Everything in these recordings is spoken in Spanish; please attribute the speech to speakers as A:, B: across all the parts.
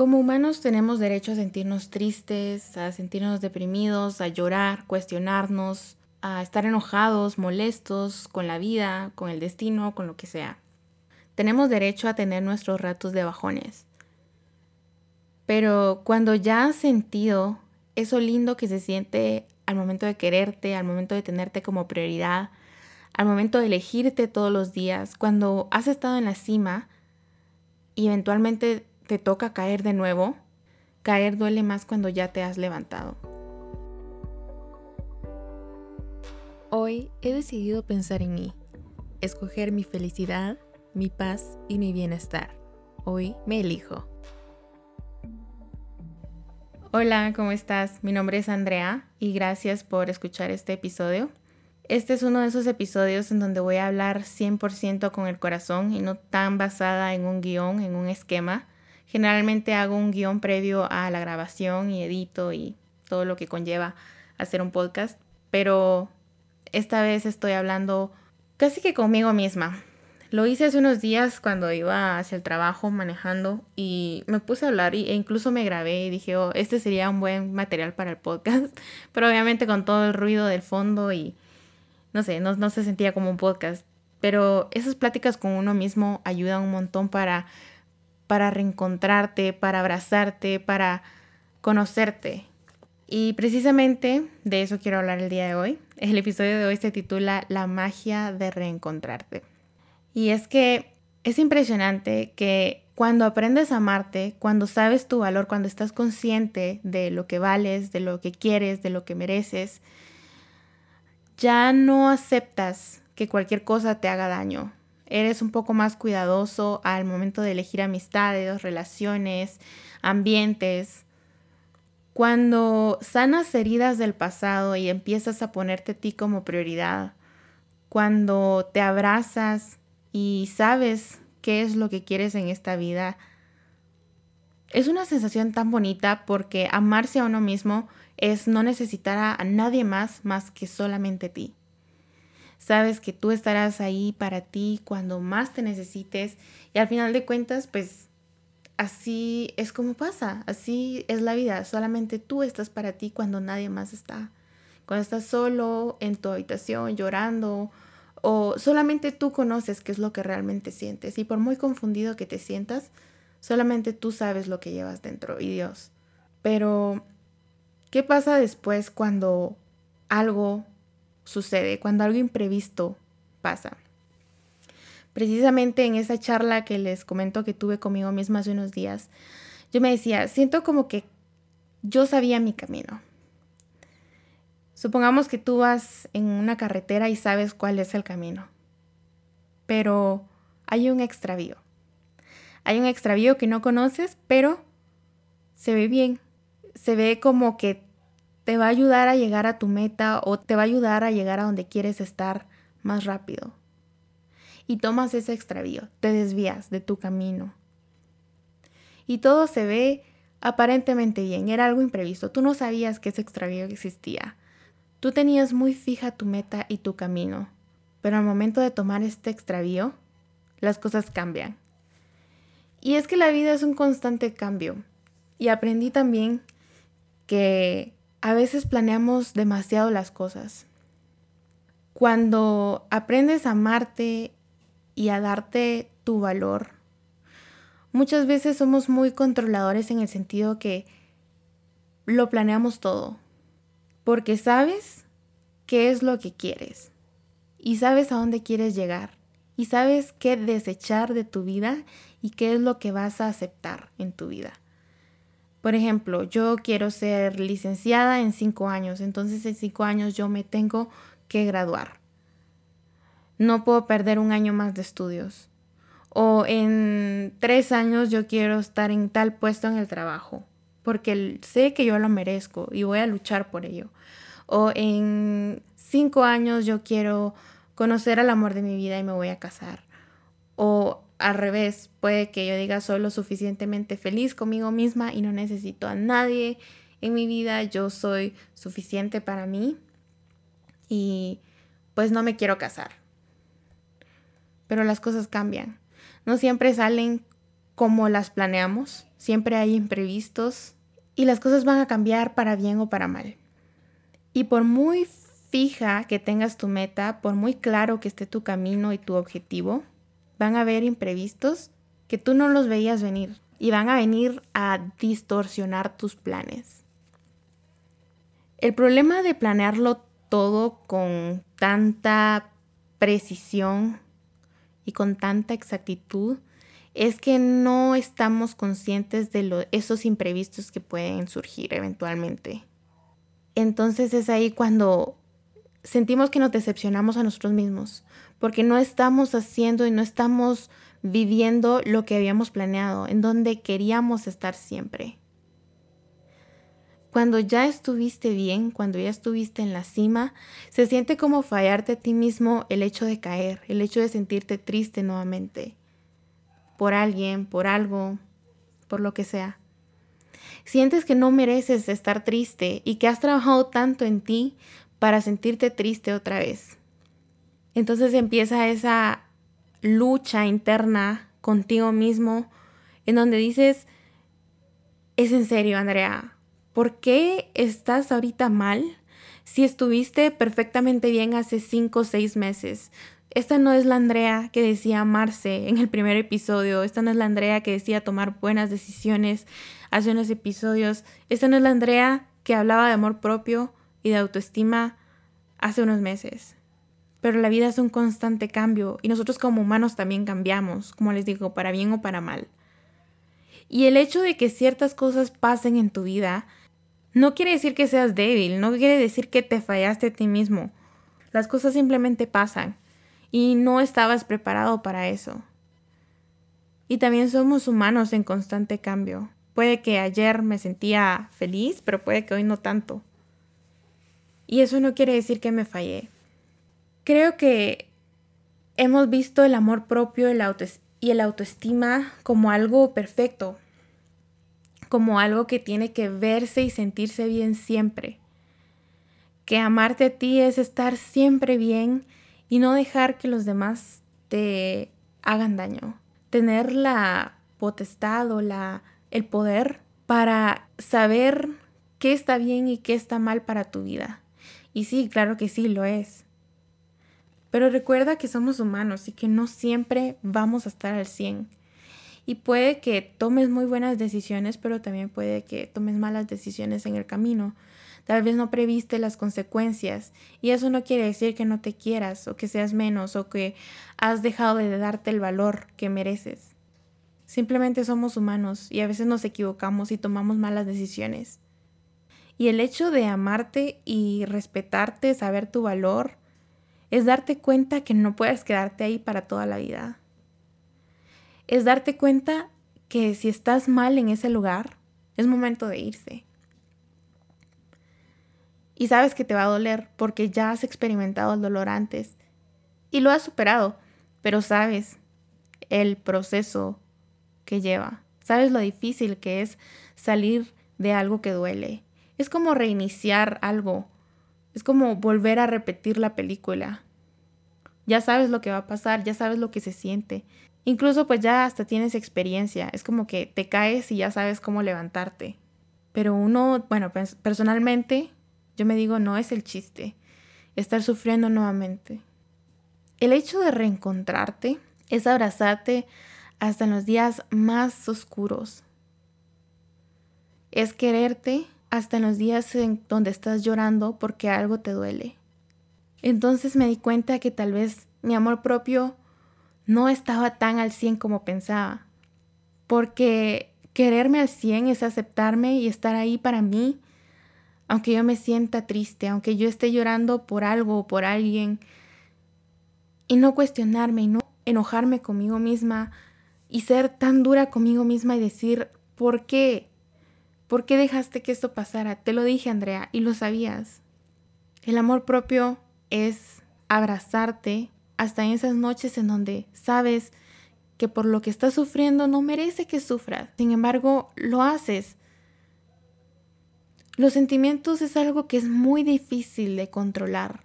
A: Como humanos tenemos derecho a sentirnos tristes, a sentirnos deprimidos, a llorar, cuestionarnos, a estar enojados, molestos con la vida, con el destino, con lo que sea. Tenemos derecho a tener nuestros ratos de bajones. Pero cuando ya has sentido eso lindo que se siente al momento de quererte, al momento de tenerte como prioridad, al momento de elegirte todos los días, cuando has estado en la cima y eventualmente te toca caer de nuevo, caer duele más cuando ya te has levantado. Hoy he decidido pensar en mí, escoger mi felicidad, mi paz y mi bienestar. Hoy me elijo. Hola, ¿cómo estás? Mi nombre es Andrea y gracias por escuchar este episodio. Este es uno de esos episodios en donde voy a hablar 100% con el corazón y no tan basada en un guion, en un esquema, Generalmente hago un guion previo a la grabación y edito y todo lo que conlleva hacer un podcast, pero esta vez estoy hablando casi que conmigo misma. Lo hice hace unos días cuando iba hacia el trabajo manejando y me puse a hablar e incluso me grabé y dije, oh, este sería un buen material para el podcast, pero obviamente con todo el ruido del fondo y no sé, no, no se sentía como un podcast. Pero esas pláticas con uno mismo ayudan un montón para para reencontrarte, para abrazarte, para conocerte. Y precisamente de eso quiero hablar el día de hoy. El episodio de hoy se titula La magia de reencontrarte. Y es que es impresionante que cuando aprendes a amarte, cuando sabes tu valor, cuando estás consciente de lo que vales, de lo que quieres, de lo que mereces, ya no aceptas que cualquier cosa te haga daño eres un poco más cuidadoso al momento de elegir amistades, relaciones, ambientes. Cuando sanas heridas del pasado y empiezas a ponerte a ti como prioridad, cuando te abrazas y sabes qué es lo que quieres en esta vida, es una sensación tan bonita porque amarse a uno mismo es no necesitar a, nadie más más que solamente ti. Sabes que tú estarás ahí para ti cuando más te necesites y al final de cuentas, pues así es como pasa, así es la vida, solamente tú estás para ti cuando nadie más está. Cuando estás solo en tu habitación llorando o solamente tú conoces qué es lo que realmente sientes y por muy confundido que te sientas, solamente tú sabes lo que llevas dentro y Dios. Pero, ¿qué pasa después cuando algo sucede, cuando algo imprevisto pasa. Precisamente en esa charla que les comento que tuve conmigo misma hace unos días, yo me decía, siento como que yo sabía mi camino. Supongamos que tú vas en una carretera y sabes cuál es el camino, pero hay un extravío. Hay un extravío que no conoces, pero se ve bien. Se ve como que te va a ayudar a llegar a tu meta o te va a ayudar a llegar a donde quieres estar más rápido. Y tomas ese extravío, te desvías de tu camino. Y todo se ve aparentemente bien, era algo imprevisto. Tú no sabías que ese extravío existía. Tú tenías muy fija tu meta y tu camino, pero al momento de tomar este extravío, las cosas cambian. Y es que la vida es un constante cambio. Y aprendí también que a veces planeamos demasiado las cosas. Cuando aprendes a amarte y a darte tu valor, muchas veces somos muy controladores en el sentido que lo planeamos todo, porque sabes qué es lo que quieres y sabes a dónde quieres llegar y sabes qué desechar de tu vida y qué es lo que vas a aceptar en tu vida. Por ejemplo, yo quiero ser licenciada en cinco años, entonces en cinco años yo me tengo que graduar. No puedo perder un año más de estudios. O en tres años yo quiero estar en tal puesto en el trabajo, porque sé que yo lo merezco y voy a luchar por ello. O en cinco años yo quiero conocer al amor de mi vida y me voy a casar. O al revés, puede que yo diga soy lo suficientemente feliz conmigo misma y no necesito a nadie en mi vida, yo soy suficiente para mí y pues no me quiero casar. Pero las cosas cambian. No siempre salen como las planeamos, siempre hay imprevistos y las cosas van a cambiar para bien o para mal. Y por muy fija que tengas tu meta, por muy claro que esté tu camino y tu objetivo, van a haber imprevistos que tú no los veías venir y van a venir a distorsionar tus planes. El problema de planearlo todo con tanta precisión y con tanta exactitud es que no estamos conscientes de esos imprevistos que pueden surgir eventualmente. Entonces es ahí cuando sentimos que nos decepcionamos a nosotros mismos, porque no estamos haciendo y no estamos viviendo lo que habíamos planeado, en donde queríamos estar siempre. Cuando ya estuviste bien, cuando ya estuviste en la cima, se siente como fallarte a ti mismo el hecho de caer, el hecho de sentirte triste nuevamente, por alguien, por algo, por lo que sea. Sientes que no mereces estar triste y que has trabajado tanto en ti para sentirte triste otra vez. Entonces empieza esa lucha interna contigo mismo en donde dices, es en serio, Andrea, ¿por qué estás ahorita mal si estuviste perfectamente bien hace cinco o seis meses? Esta no es la Andrea que decía amarse en el primer episodio, esta no es la Andrea que decía tomar buenas decisiones hace unos episodios, esta no es la Andrea que hablaba de amor propio y de autoestima hace unos meses. Pero la vida es un constante cambio y nosotros como humanos también cambiamos, como les digo, para bien o para mal. Y el hecho de que ciertas cosas pasen en tu vida no quiere decir que seas débil, no quiere decir que te fallaste a ti mismo. Las cosas simplemente pasan y no estabas preparado para eso. Y también somos humanos en constante cambio. Puede que ayer me sentía feliz, pero puede que hoy no tanto. Y eso no quiere decir que me fallé. Creo que hemos visto el amor propio y el autoestima como algo perfecto, como algo que tiene que verse y sentirse bien siempre. Que amarte a ti es estar siempre bien y no dejar que los demás te hagan daño. Tener la potestad o la, el poder para saber qué está bien y qué está mal para tu vida. Y sí, claro que sí, lo es. Pero recuerda que somos humanos y que no siempre vamos a estar al 100. Y puede que tomes muy buenas decisiones, pero también puede que tomes malas decisiones en el camino. Tal vez no previste las consecuencias y eso no quiere decir que no te quieras o que seas menos o que has dejado de darte el valor que mereces. Simplemente somos humanos y a veces nos equivocamos y tomamos malas decisiones. Y el hecho de amarte y respetarte, saber tu valor, es darte cuenta que no puedes quedarte ahí para toda la vida. Es darte cuenta que si estás mal en ese lugar, es momento de irse. Y sabes que te va a doler porque ya has experimentado el dolor antes y lo has superado, pero sabes el proceso que lleva. Sabes lo difícil que es salir de algo que duele es como reiniciar algo. Es como volver a repetir la película. Ya sabes lo que va a pasar, ya sabes lo que se siente. Incluso pues ya hasta tienes experiencia. Es como que te caes y ya sabes cómo levantarte. Pero uno, bueno, personalmente yo me digo, no es el chiste. Estar sufriendo nuevamente. El hecho de reencontrarte es abrazarte hasta en los días más oscuros. Es quererte hasta en los días en donde estás llorando porque algo te duele. Entonces me di cuenta que tal vez mi amor propio no estaba tan al 100 como pensaba. Porque quererme al 100 es aceptarme y estar ahí para mí, aunque yo me sienta triste, aunque yo esté llorando por algo o por alguien, y no cuestionarme y no enojarme conmigo misma y ser tan dura conmigo misma y decir, ¿por qué? ¿Por qué dejaste que esto pasara? Te lo dije, Andrea, y lo sabías. El amor propio es abrazarte hasta en esas noches en donde sabes que por lo que estás sufriendo no merece que sufras. Sin embargo, lo haces. Los sentimientos es algo que es muy difícil de controlar.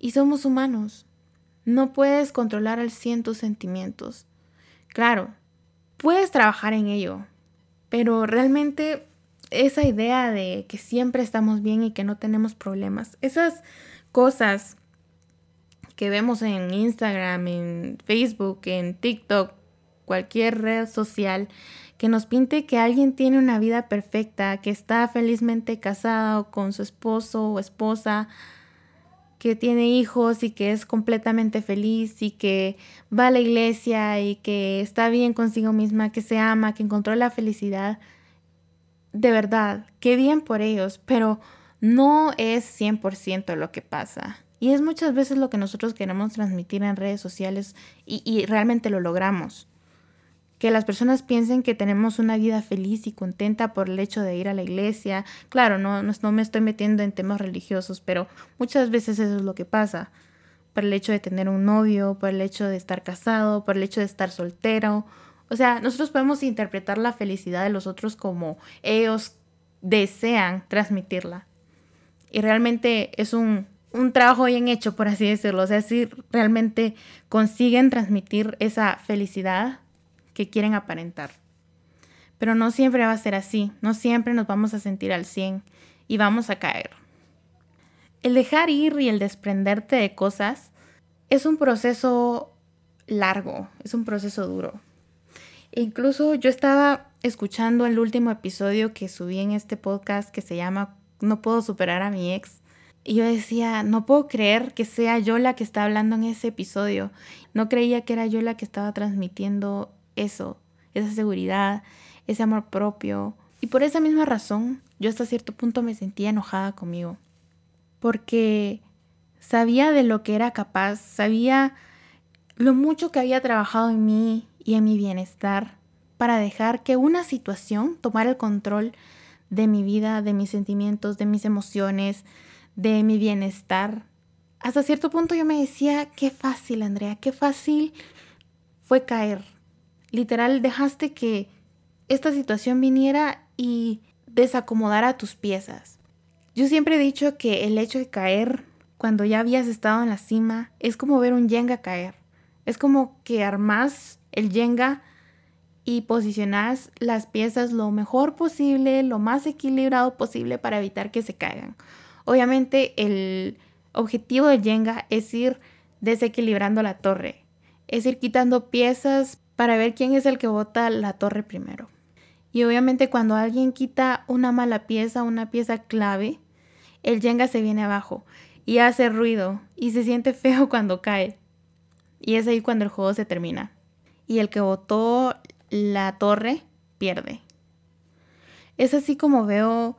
A: Y somos humanos. No puedes controlar al 100 tus sentimientos. Claro, puedes trabajar en ello, pero realmente esa idea de que siempre estamos bien y que no tenemos problemas, esas cosas que vemos en Instagram, en Facebook, en TikTok, cualquier red social, que nos pinte que alguien tiene una vida perfecta, que está felizmente casado con su esposo o esposa, que tiene hijos y que es completamente feliz y que va a la iglesia y que está bien consigo misma, que se ama, que encontró la felicidad. De verdad, qué bien por ellos, pero no es 100% lo que pasa. Y es muchas veces lo que nosotros queremos transmitir en redes sociales y, y realmente lo logramos que las personas piensen que tenemos una vida feliz y contenta por el hecho de ir a la iglesia. Claro, no, no, me estoy metiendo en temas religiosos, pero muchas veces eso es lo que pasa. Por el hecho de tener un novio, por el hecho de estar casado, por el hecho de estar soltero. O sea, nosotros podemos interpretar la felicidad de los otros como ellos desean transmitirla. Y realmente es un, un trabajo bien hecho, por así decirlo. O sea, si realmente consiguen transmitir esa felicidad que quieren aparentar. Pero no siempre va a ser así, no siempre nos vamos a sentir al 100 y vamos a caer. El dejar ir y el desprenderte de cosas es un proceso largo, es un proceso duro. Incluso yo estaba escuchando el último episodio que subí en este podcast que se llama No puedo superar a mi ex. Y yo decía, no puedo creer que sea yo la que está hablando en ese episodio. No creía que era yo la que estaba transmitiendo eso, esa seguridad, ese amor propio. Y por esa misma razón, yo hasta cierto punto me sentía enojada conmigo. Porque sabía de lo que era capaz, sabía lo mucho que había trabajado en mí y en mi bienestar para dejar que una situación tomara el control de mi vida, de mis sentimientos, de mis emociones, de mi bienestar. Hasta cierto punto yo me decía, qué fácil, Andrea, qué fácil fue caer, Literal, dejaste que esta situación viniera y desacomodara tus piezas. Yo siempre he dicho que el hecho de caer cuando ya habías estado en la cima es como ver un yenga caer. Es como que armas el yenga y posicionas las piezas lo mejor posible, lo más equilibrado posible para evitar que se caigan. Obviamente el objetivo del yenga es ir desequilibrando la torre, es ir quitando piezas para ver quién es el que bota la torre primero. Y obviamente cuando alguien quita una mala pieza, una pieza clave, el Jenga se viene abajo y hace ruido y se siente feo cuando cae. Y es ahí cuando el juego se termina. Y el que botó la torre pierde. Es así como veo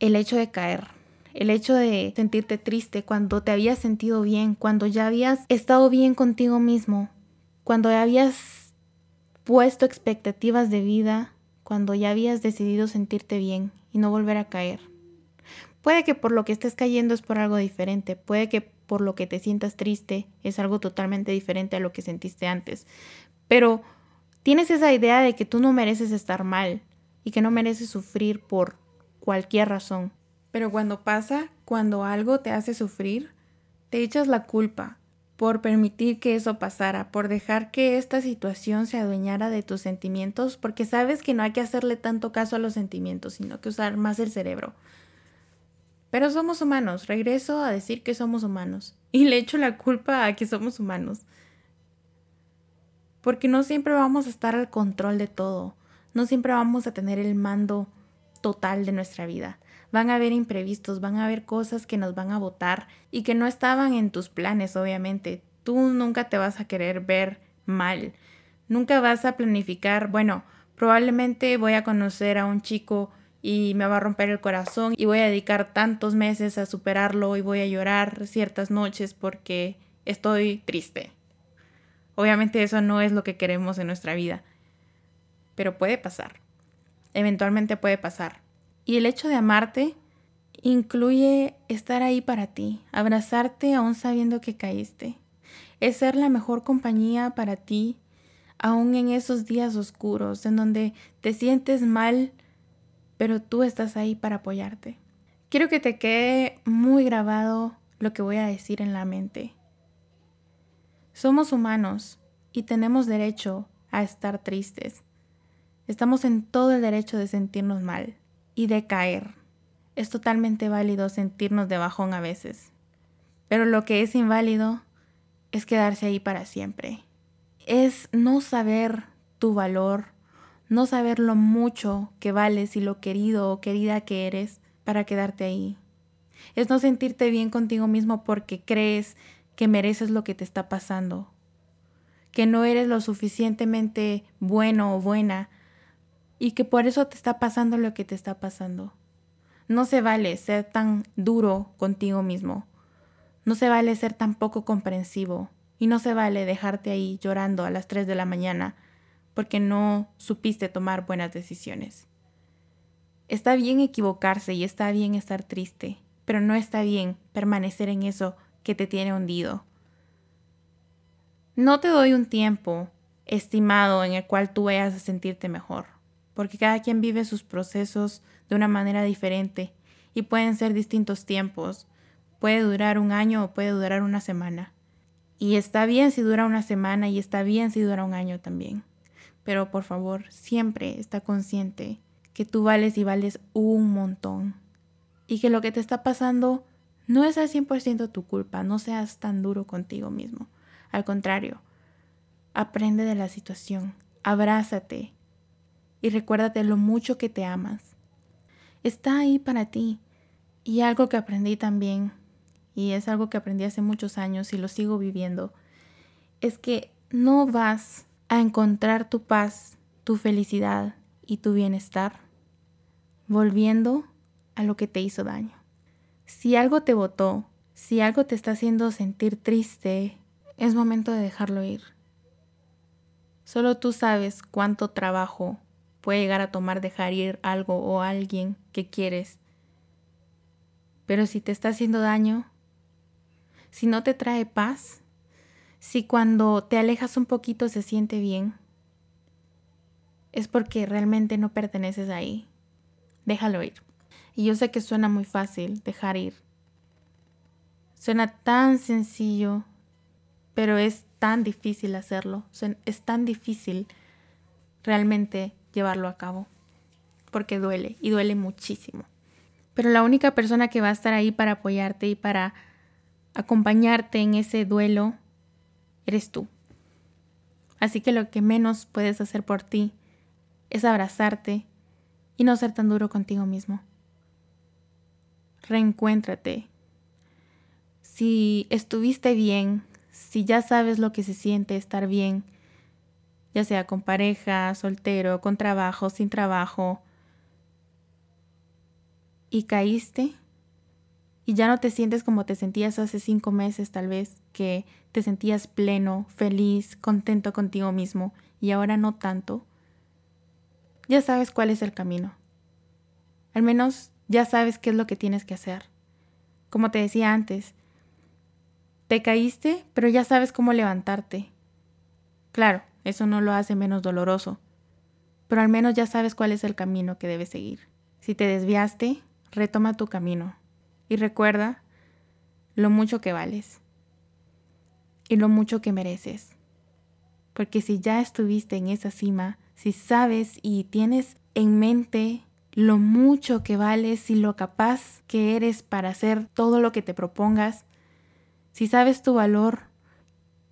A: el hecho de caer, el hecho de sentirte triste cuando te habías sentido bien, cuando ya habías estado bien contigo mismo, cuando ya habías puesto expectativas de vida, cuando ya habías decidido sentirte bien y no volver a caer. Puede que por lo que estés cayendo es por algo diferente, puede que por lo que te sientas triste es algo totalmente diferente a lo que sentiste antes, pero tienes esa idea de que tú no mereces estar mal y que no mereces sufrir por cualquier razón. Pero cuando pasa, cuando algo te hace sufrir, te echas la culpa por permitir que eso pasara, por dejar que esta situación se adueñara de tus sentimientos, porque sabes que no hay que hacerle tanto caso a los sentimientos, sino que usar más el cerebro. Pero somos humanos, regreso a decir que somos humanos, y le echo la culpa a que somos humanos. Porque no siempre vamos a estar al control de todo, no siempre vamos a tener el mando total de nuestra vida. Van a haber imprevistos, van a haber cosas que nos van a votar y que no estaban en tus planes, obviamente. Tú nunca te vas a querer ver mal. Nunca vas a planificar, bueno, probablemente voy a conocer a un chico y me va a romper el corazón y voy a dedicar tantos meses a superarlo y voy a llorar ciertas noches porque estoy triste. Obviamente eso no es lo que queremos en nuestra vida, pero puede pasar. Eventualmente puede pasar. Y el hecho de amarte incluye estar ahí para ti, abrazarte aún sabiendo que caíste. Es ser la mejor compañía para ti, aún en esos días oscuros en donde te sientes mal, pero tú estás ahí para apoyarte. Quiero que te quede muy grabado lo que voy a decir en la mente. Somos humanos y tenemos derecho a estar tristes. Estamos en todo el derecho de sentirnos mal y de caer. Es totalmente válido sentirnos de bajón a veces. Pero lo que es inválido es quedarse ahí para siempre. Es no saber tu valor, no saber lo mucho que vales y lo querido o querida que eres para quedarte ahí. Es no sentirte bien contigo mismo porque crees que mereces lo que te está pasando, que no eres lo suficientemente bueno o buena y que por eso te está pasando lo que te está pasando. No se vale ser tan duro contigo mismo. No se vale ser tan poco comprensivo. Y no se vale dejarte ahí llorando a las 3 de la mañana porque no supiste tomar buenas decisiones. Está bien equivocarse y está bien estar triste, pero no está bien permanecer en eso que te tiene hundido. No te doy un tiempo estimado en el cual tú vayas a sentirte mejor, porque cada quien vive sus procesos de una manera diferente y pueden ser distintos tiempos. Puede durar un año o puede durar una semana. Y está bien si dura una semana y está bien si dura un año también. Pero por favor, siempre está consciente que tú vales y vales un montón. Y que lo que te está pasando no es al 100% tu culpa, no seas tan duro contigo mismo. Al contrario, aprende de la situación, abrázate y recuérdate lo mucho que te amas. Está ahí para ti. Y algo que aprendí también, y es algo que aprendí hace muchos años y lo sigo viviendo, es que no vas a encontrar tu paz, tu felicidad y tu bienestar, volviendo a lo que te hizo daño. Si algo te botó, si algo te está haciendo sentir triste, es momento de dejarlo ir. Solo tú sabes cuánto trabajo puede llegar a tomar dejar ir algo o alguien que quieres. Pero si te está haciendo daño, si no te trae paz, si cuando te alejas un poquito se siente bien, es porque realmente no perteneces ahí. Déjalo ir. Y yo sé que suena muy fácil dejar ir. Suena tan sencillo, pero es tan difícil hacerlo. Es tan difícil realmente llevarlo a cabo. Porque duele y duele muchísimo. Pero la única persona que va a estar ahí para apoyarte y para acompañarte en ese duelo eres tú. Así que lo que menos puedes hacer por ti es abrazarte y no ser tan duro contigo mismo. Reencuéntrate. Si estuviste bien, si ya sabes lo que se siente estar bien, ya sea con pareja, soltero, con trabajo, sin trabajo, y caíste, y ya no te sientes como te sentías hace cinco meses tal vez, que te sentías pleno, feliz, contento contigo mismo y ahora no tanto, ya sabes cuál es el camino. Al menos ya sabes qué es lo que tienes que hacer. Como te decía antes, te caíste, pero ya sabes cómo levantarte. Claro, eso no lo hace menos doloroso, pero al menos ya sabes cuál es el camino que debes seguir. Si te desviaste, retoma tu camino y recuerda lo mucho que vales y lo mucho que mereces. Porque si ya estuviste en esa cima, si sabes y tienes en mente lo mucho que vales y lo capaz que eres para hacer todo lo que te propongas, si sabes tu valor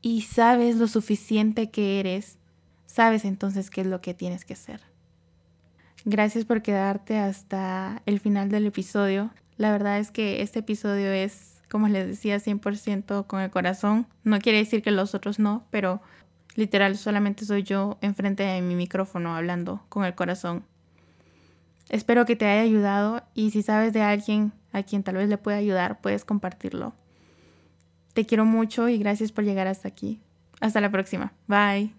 A: y sabes lo suficiente que eres, sabes entonces qué es lo que tienes que hacer. Gracias por quedarte hasta el final del episodio. La verdad es que este episodio es, como les decía, 100% con el corazón. No quiere decir que los otros no, pero literal solamente soy yo enfrente de mi micrófono hablando con el corazón. Espero que te haya ayudado y si sabes de alguien a quien tal vez le pueda ayudar, puedes compartirlo. Te quiero mucho y gracias por llegar hasta aquí. Hasta la próxima. Bye.